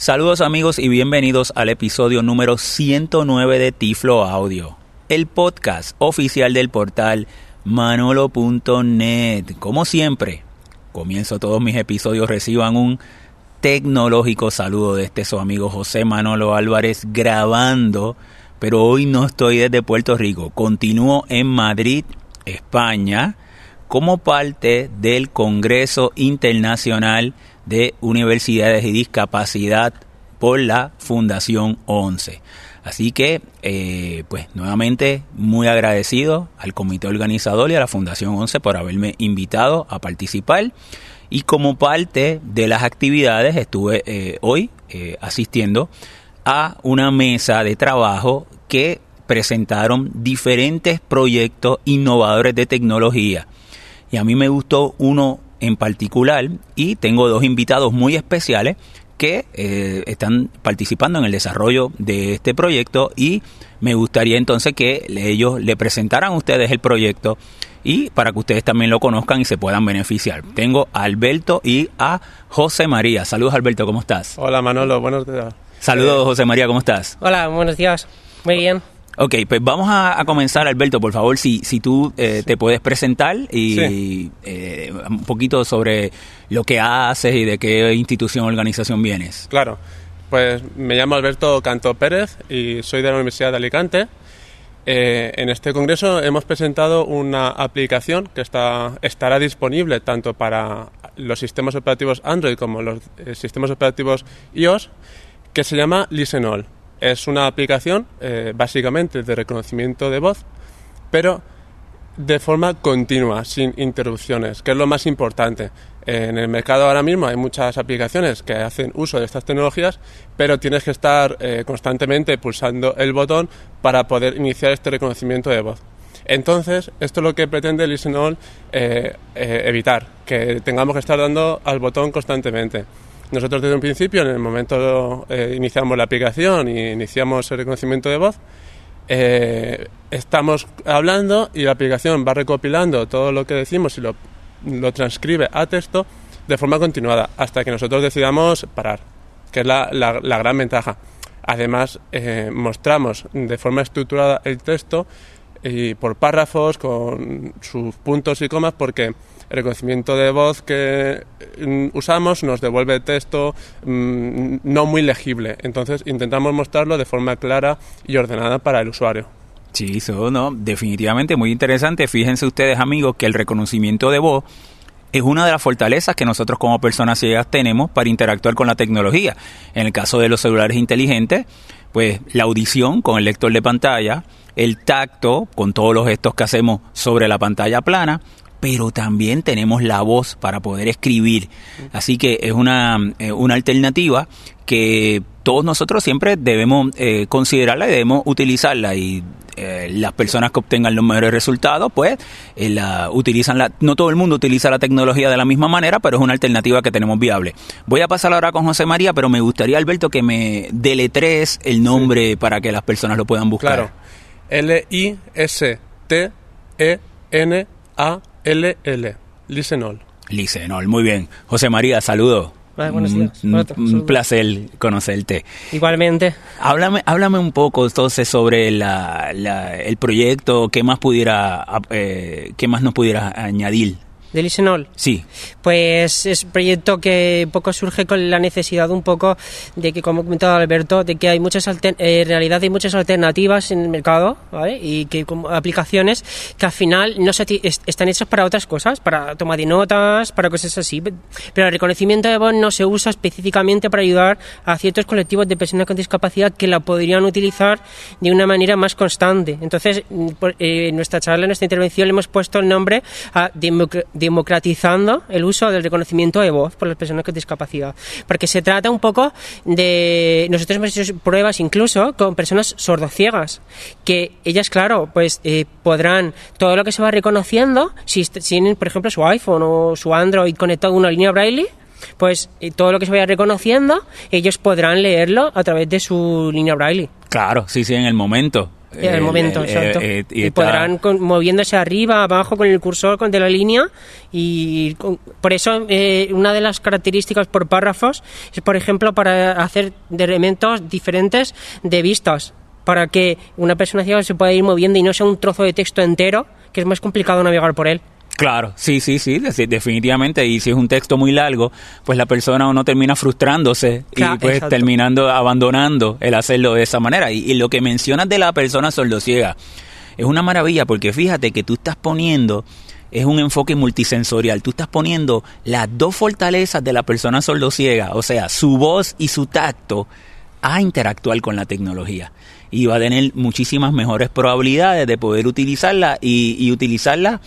Saludos amigos y bienvenidos al episodio número 109 de Tiflo Audio, el podcast oficial del portal manolo.net. Como siempre, comienzo todos mis episodios, reciban un tecnológico saludo de este su amigo José Manolo Álvarez grabando, pero hoy no estoy desde Puerto Rico, continúo en Madrid, España, como parte del Congreso Internacional de Universidades y Discapacidad por la Fundación 11. Así que, eh, pues nuevamente muy agradecido al comité organizador y a la Fundación 11 por haberme invitado a participar. Y como parte de las actividades estuve eh, hoy eh, asistiendo a una mesa de trabajo que presentaron diferentes proyectos innovadores de tecnología. Y a mí me gustó uno en particular y tengo dos invitados muy especiales que eh, están participando en el desarrollo de este proyecto y me gustaría entonces que ellos le presentaran a ustedes el proyecto y para que ustedes también lo conozcan y se puedan beneficiar. Tengo a Alberto y a José María. Saludos Alberto, ¿cómo estás? Hola Manolo, buenos días. Saludos José María, ¿cómo estás? Hola, buenos días. Muy bien. Ok, pues vamos a, comenzar, Alberto, por favor, si, si tú eh, te puedes presentar y eh, un poquito sobre lo que haces y de qué institución o organización vienes. Claro, pues me llamo Alberto Canto Pérez y soy de la Universidad de Alicante. Eh, en este congreso hemos presentado una aplicación que está, estará disponible tanto para los sistemas operativos Android como los sistemas operativos iOS, que se llama Listen es una aplicación eh, básicamente de reconocimiento de voz, pero de forma continua, sin interrupciones, que es lo más importante. En el mercado ahora mismo hay muchas aplicaciones que hacen uso de estas tecnologías, pero tienes que estar eh, constantemente pulsando el botón para poder iniciar este reconocimiento de voz. Entonces, esto es lo que pretende Listen All eh, evitar, que tengamos que estar dando al botón constantemente. Nosotros desde un principio, en el momento eh, iniciamos la aplicación y iniciamos el reconocimiento de voz, eh, estamos hablando y la aplicación va recopilando todo lo que decimos y lo, lo transcribe a texto de forma continuada hasta que nosotros decidamos parar, que es la, la, gran ventaja. Además, eh, mostramos de forma estructurada el texto y por párrafos con sus puntos y comas porque el reconocimiento de voz que mm, usamos nos devuelve texto mm, no muy legible. Entonces intentamos mostrarlo de forma clara y ordenada para el usuario. Sí, eso no, definitivamente muy interesante. Fíjense ustedes, amigos, que el reconocimiento de voz es una de las fortalezas que nosotros como personas ciegas tenemos para interactuar con la tecnología. En el caso de los celulares inteligentes, pues la audición con el lector de pantalla, el tacto con todos los gestos que hacemos sobre la pantalla plana, pero también tenemos la voz para poder escribir. Así que es una, eh, una alternativa que todos nosotros siempre debemos eh, considerarla y debemos utilizarla. Y eh, las personas que obtengan los mejores resultados pues la utilizan la no todo el mundo utiliza la tecnología de la misma manera pero es una alternativa que tenemos viable. Voy a pasar ahora con José María pero me gustaría Alberto que me deletres el nombre para que las personas lo puedan buscar. Claro. L I S T E N A LL, Lisenol. Lisenol, muy bien. José María, saludo. Un, placer conocerte. Igualmente. Háblame, háblame un poco entonces sobre el proyecto, qué más pudiera, eh, qué más nos pudiera añadir ¿De Lisenol? Sí. Pues es un proyecto que un poco surge con la necesidad un poco de que, como ha comentado Alberto, de que hay muchas eh, en realidad hay muchas alternativas en el mercado ¿vale? y que como aplicaciones que al final no se están hechas para otras cosas, para toma de notas, para cosas así. Pero el reconocimiento de voz no se usa específicamente para ayudar a ciertos colectivos de personas con discapacidad que la podrían utilizar de una manera más constante. Entonces, mm, eh, en nuestra charla, en nuestra intervención, le hemos puesto el nombre a democratizando el uso del reconocimiento de voz por las personas con discapacidad. Porque se trata un poco de. Nosotros hemos hecho pruebas incluso con personas sordociegas, que ellas, claro, pues eh, podrán. Todo lo que se va reconociendo, si tienen, por ejemplo, su iPhone o su Android conectado a una línea braille, pues eh, todo lo que se vaya reconociendo, ellos podrán leerlo a través de su línea braille. Claro, sí, sí, en el momento. En el momento, exacto. y, podrán moviéndose arriba, abajo con el cursor con, de la línea y por eso una de las características por párrafos es, por ejemplo, para hacer de elementos diferentes de vistas para que una persona ciega se pueda ir moviendo y no sea un trozo de texto entero, que es más complicado navegar por él. Claro, sí, sí, sí, definitivamente. Y si es un texto muy largo, pues la persona uno termina frustrándose y pues terminando abandonando el hacerlo de esa manera. Y, lo que mencionas de la persona sordociega es una maravilla porque fíjate que tú estás poniendo es un enfoque multisensorial. Tú estás poniendo las dos fortalezas de la persona sordociega, o sea, su voz y su tacto, a interactuar con la tecnología y va a tener muchísimas mejores probabilidades de poder utilizarla y, utilizarla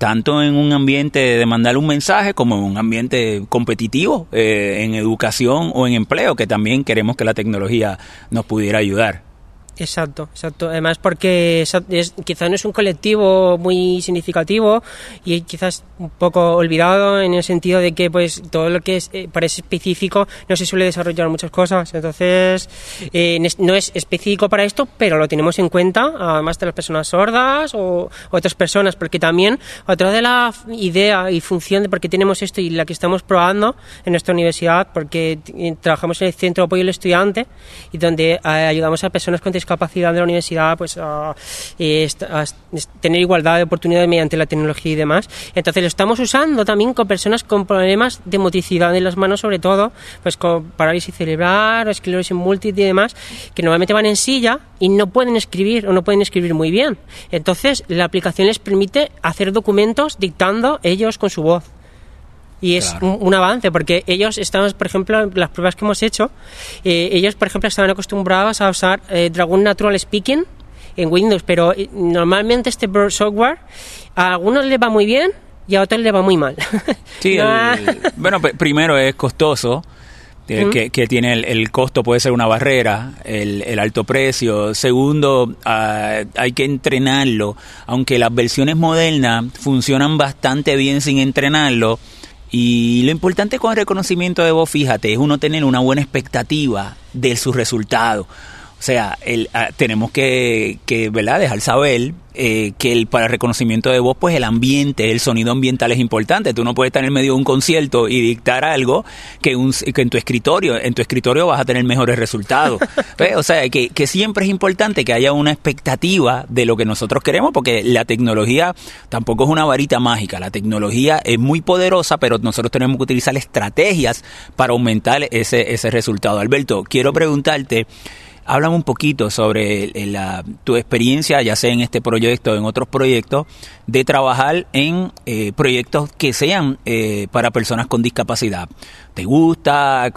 tanto en un ambiente de mandar un mensaje como en un ambiente competitivo, eh, en educación o en empleo, que también queremos que la tecnología nos pudiera ayudar. Exacto, exacto. Además porque es, quizás no es un colectivo muy significativo y quizás un poco olvidado en el sentido de que pues todo lo que es eh, parece específico no se suele desarrollar muchas cosas. Entonces eh, no es específico para esto, pero lo tenemos en cuenta, además de las personas sordas o, otras personas, porque también otra de la idea y función de por qué tenemos esto y la que estamos probando en nuestra universidad, porque eh, trabajamos en el Centro de Apoyo al Estudiante y donde ayudamos a personas con discapacidad capacidad de la universidad pues a, tener igualdad de oportunidades mediante la tecnología y demás. Entonces lo estamos usando también con personas con problemas de motricidad en las manos, sobre todo, pues con parálisis cerebral, esclerosis múltiple y demás, que normalmente van en silla y no pueden escribir o no pueden escribir muy bien. Entonces la aplicación les permite hacer documentos dictando ellos con su voz y es un, avance porque ellos estaban, por ejemplo, en las pruebas que hemos hecho, eh, ellos, por ejemplo, estaban acostumbrados a usar eh, Dragon Natural Speaking en Windows, pero eh, normalmente este software a algunos le va muy bien y a otros le va muy mal. Sí, bueno, primero es costoso. Que, tiene el, costo puede ser una barrera, el, el alto precio. Segundo, ah, hay que entrenarlo. Aunque las versiones modernas funcionan bastante bien sin entrenarlo, y lo importante con el reconocimiento de voz, fíjate, es uno tener una buena expectativa de su resultado. O sea, el, ah, tenemos que, que ¿verdad? dejar saber eh, que el, para el reconocimiento de voz, pues el ambiente, el sonido ambiental es importante. Tú no puedes estar en el medio de un concierto y dictar algo que, un, que en tu escritorio, en tu escritorio vas a tener mejores resultados. o sea, que, que siempre es importante que haya una expectativa de lo que nosotros queremos, porque la tecnología tampoco es una varita mágica. La tecnología es muy poderosa, pero nosotros tenemos que utilizar estrategias para aumentar ese, ese resultado. Alberto, quiero preguntarte, Háblame un poquito sobre la, tu experiencia, ya sea en este proyecto o en otros proyectos, de trabajar en eh, proyectos que sean eh, para personas con discapacidad. ¿Te gusta?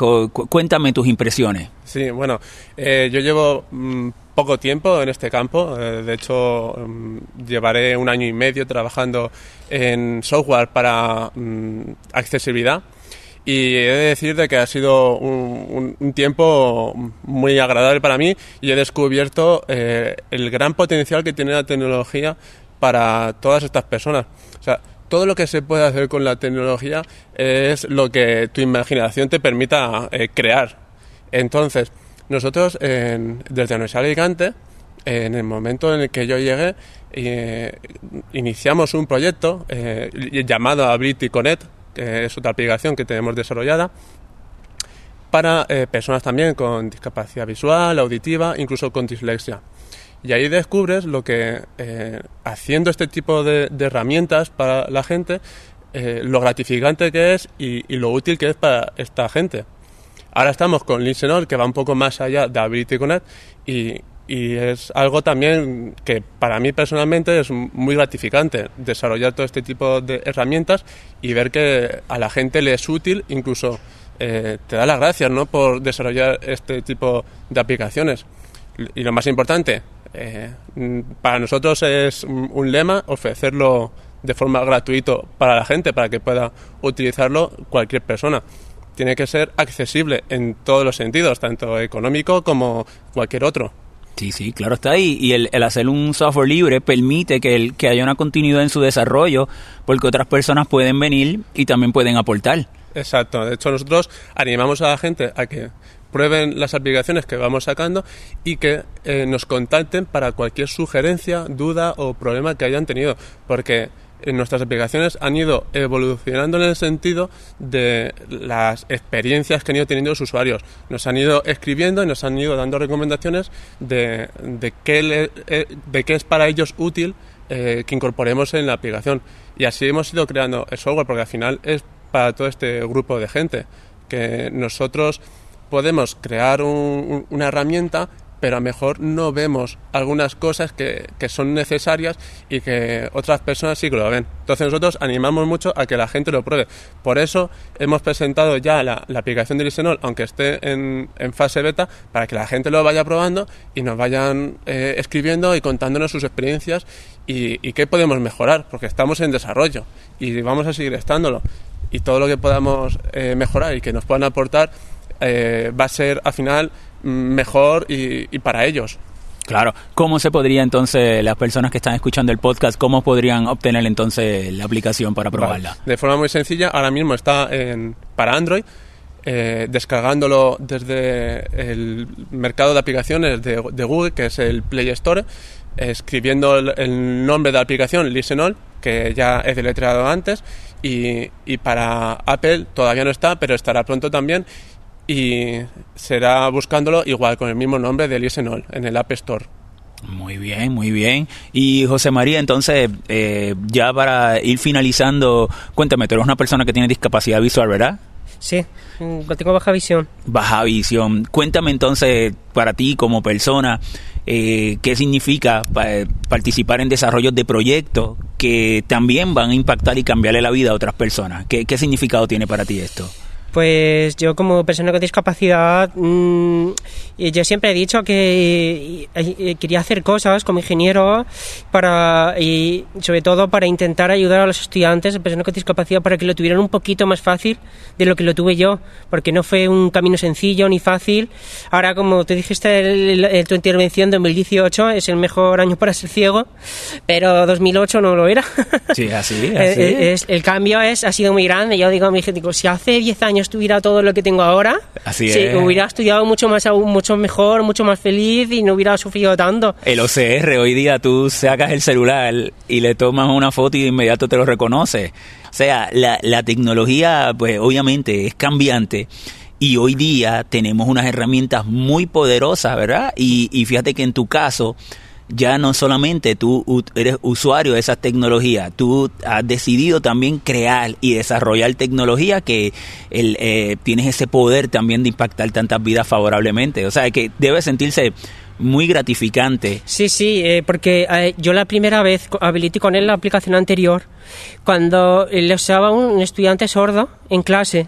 cuéntame tus impresiones. Sí, bueno, eh, yo llevo mm, poco tiempo en este campo. de hecho, mm, llevaré un año y medio trabajando en software para mm, accesibilidad y he de decir de que ha sido un, tiempo muy agradable para mí y he descubierto eh, el gran potencial que tiene la tecnología para todas estas personas. O sea, todo lo que se puede hacer con la tecnología es lo que tu imaginación te permita eh, crear. Entonces, nosotros desde la Universidad Alicante, en el momento en el que yo llegué, eh, iniciamos un proyecto llamado Ability Connect, que es otra aplicación que tenemos desarrollada para eh, personas también con discapacidad visual, auditiva, incluso con dislexia. Y ahí descubres lo que, eh, haciendo este tipo de, herramientas para la gente, eh, lo gratificante que es y, lo útil que es para esta gente. Ahora estamos con Linsenol, que va un poco más allá de Ability Connect, y, y es algo también que para mí personalmente es muy gratificante desarrollar todo este tipo de herramientas y ver que a la gente le es útil, incluso eh, te da las gracias ¿no? por desarrollar este tipo de aplicaciones. Y lo más importante, eh, para nosotros es un lema ofrecerlo de forma gratuita para la gente, para que pueda utilizarlo cualquier persona. Tiene que ser accesible en todos los sentidos, tanto económico como cualquier otro. Sí, sí, claro está ahí. Y el, hacer un software libre permite que, el, que haya una continuidad en su desarrollo, porque otras personas pueden venir y también pueden aportar. Exacto. De hecho, nosotros animamos a la gente a que prueben las aplicaciones que vamos sacando y que eh, nos contacten para cualquier sugerencia, duda o problema que hayan tenido. Porque nuestras aplicaciones han ido evolucionando en el sentido de las experiencias que han ido teniendo los usuarios. Nos han ido escribiendo y nos han ido dando recomendaciones de, de, qué, eh, de qué es para ellos útil eh, que incorporemos en la aplicación. Y así hemos ido creando el software, porque al final es para todo este grupo de gente, que nosotros podemos crear una herramienta pero a lo mejor no vemos algunas cosas que, que, son necesarias y que otras personas sí que lo ven. Entonces nosotros animamos mucho a que la gente lo pruebe. Por eso hemos presentado ya la, aplicación de Lisenol, aunque esté en, en, fase beta, para que la gente lo vaya probando y nos vayan eh, escribiendo y contándonos sus experiencias y, qué podemos mejorar, porque estamos en desarrollo y vamos a seguir estándolo. Y todo lo que podamos eh, mejorar y que nos puedan aportar eh, va a ser al final mejor y, para ellos. Claro. ¿Cómo se podría entonces, las personas que están escuchando el podcast, cómo podrían obtener entonces la aplicación para probarla? De forma muy sencilla, ahora mismo está en, para Android, eh, descargándolo desde el mercado de aplicaciones de, Google, que es el Play Store, escribiendo el, nombre de la aplicación, Listenol, que ya he deletreado antes, y, y para Apple todavía no está, pero estará pronto también y será buscándolo igual con el mismo nombre de Lisenol en el App Store. Muy bien, muy bien. Y José María, entonces, eh, ya para ir finalizando, cuéntame, tú eres una persona que tiene discapacidad visual, ¿verdad? Sí, mm, tengo baja visión. Baja visión. Cuéntame entonces, para ti como persona, eh, qué significa participar en desarrollos de proyectos que también van a impactar y cambiarle la vida a otras personas. ¿Qué, qué significado tiene para ti esto? Pues yo como persona con discapacidad, mmm, yo siempre he dicho que quería hacer cosas como ingeniero para y sobre todo para intentar ayudar a los estudiantes, personas con discapacidad, para que lo tuvieran un poquito más fácil de lo que lo tuve yo, porque no fue un camino sencillo ni fácil. Ahora, como te dijiste en tu intervención, 2018 es el mejor año para ser ciego, pero 2008 no lo era. Sí, así, eh, así. Eh, es, el cambio es, ha sido muy grande. Yo digo mi gente, si hace 10 años estuviera todo lo que tengo ahora, Así hubiera estudiado mucho más mucho mejor, mucho más feliz y no hubiera sufrido tanto. El OCR, hoy día tú sacas el celular y le tomas una foto y de inmediato te lo reconoce. O sea, la, la tecnología, pues obviamente es cambiante y hoy día tenemos unas herramientas muy poderosas, ¿verdad? Y, y fíjate que en tu caso, ya no solamente tú eres usuario de esas tecnologías, tú has decidido también crear y desarrollar tecnología que el, eh, tienes ese poder también de impactar tantas vidas favorablemente. O sea, que debe sentirse muy gratificante. Sí, sí, eh, porque eh, yo la primera vez habilité con él la aplicación anterior cuando le usaba un estudiante sordo en clase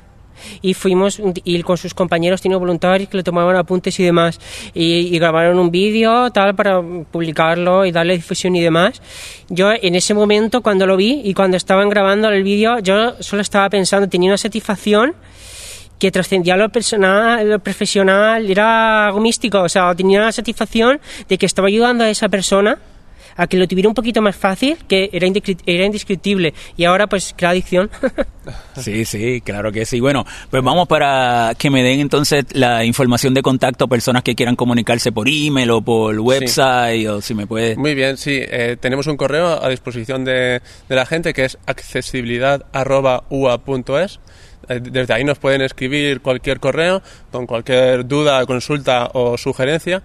y fuimos y con sus compañeros tiene voluntarios que le tomaban apuntes y demás y, grabaron un vídeo tal para publicarlo y darle difusión y demás. Yo en ese momento cuando lo vi y cuando estaban grabando el vídeo yo solo estaba pensando tenía una satisfacción que trascendía lo personal, lo profesional, era algo místico, o sea, tenía la satisfacción de que estaba ayudando a esa persona a que lo tuviera un poquito más fácil, que era, era indescriptible. Y ahora, pues, crea adicción. sí, sí, claro que sí. Bueno, pues vamos para que me den entonces la información de contacto a personas que quieran comunicarse por email o por website, o si me puede. Muy bien, sí. Eh, tenemos un correo a disposición de, de la gente que es accesibilidad.ua.es eh, desde ahí nos pueden escribir cualquier correo con cualquier duda, consulta o sugerencia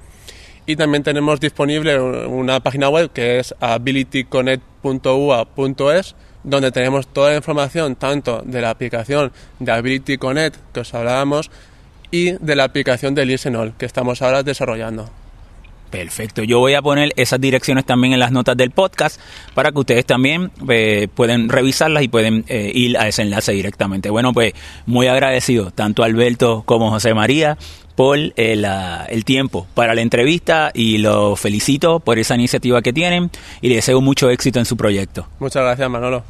y también tenemos disponible una página web que es abilityconnect.ua.es donde tenemos toda la información tanto de la aplicación de Ability Connect que os hablábamos y de la aplicación de Listenol que estamos ahora desarrollando. Perfecto, yo voy a poner esas direcciones también en las notas del podcast para que ustedes también eh, pueden revisarlas y pueden eh, ir a ese enlace directamente. Bueno, pues muy agradecido tanto Alberto como José María por el, eh, el, tiempo para la entrevista y los felicito por esa iniciativa que tienen y les deseo mucho éxito en su proyecto. Muchas gracias, Manolo.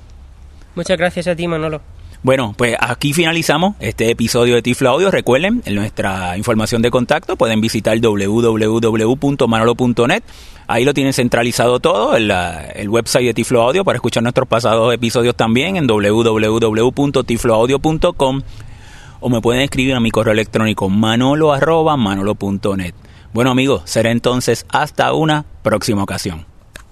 Muchas gracias a ti, Manolo. Bueno, pues aquí finalizamos este episodio de Tiflo Audio. Recuerden, en nuestra información de contacto pueden visitar www.manolo.net. Ahí lo tienen centralizado todo, el, el website de Tiflo Audio para escuchar nuestros pasados episodios también en www.tifloaudio.com o me pueden escribir a mi correo electrónico manolo manolo.net. Bueno amigos, será entonces hasta una próxima ocasión.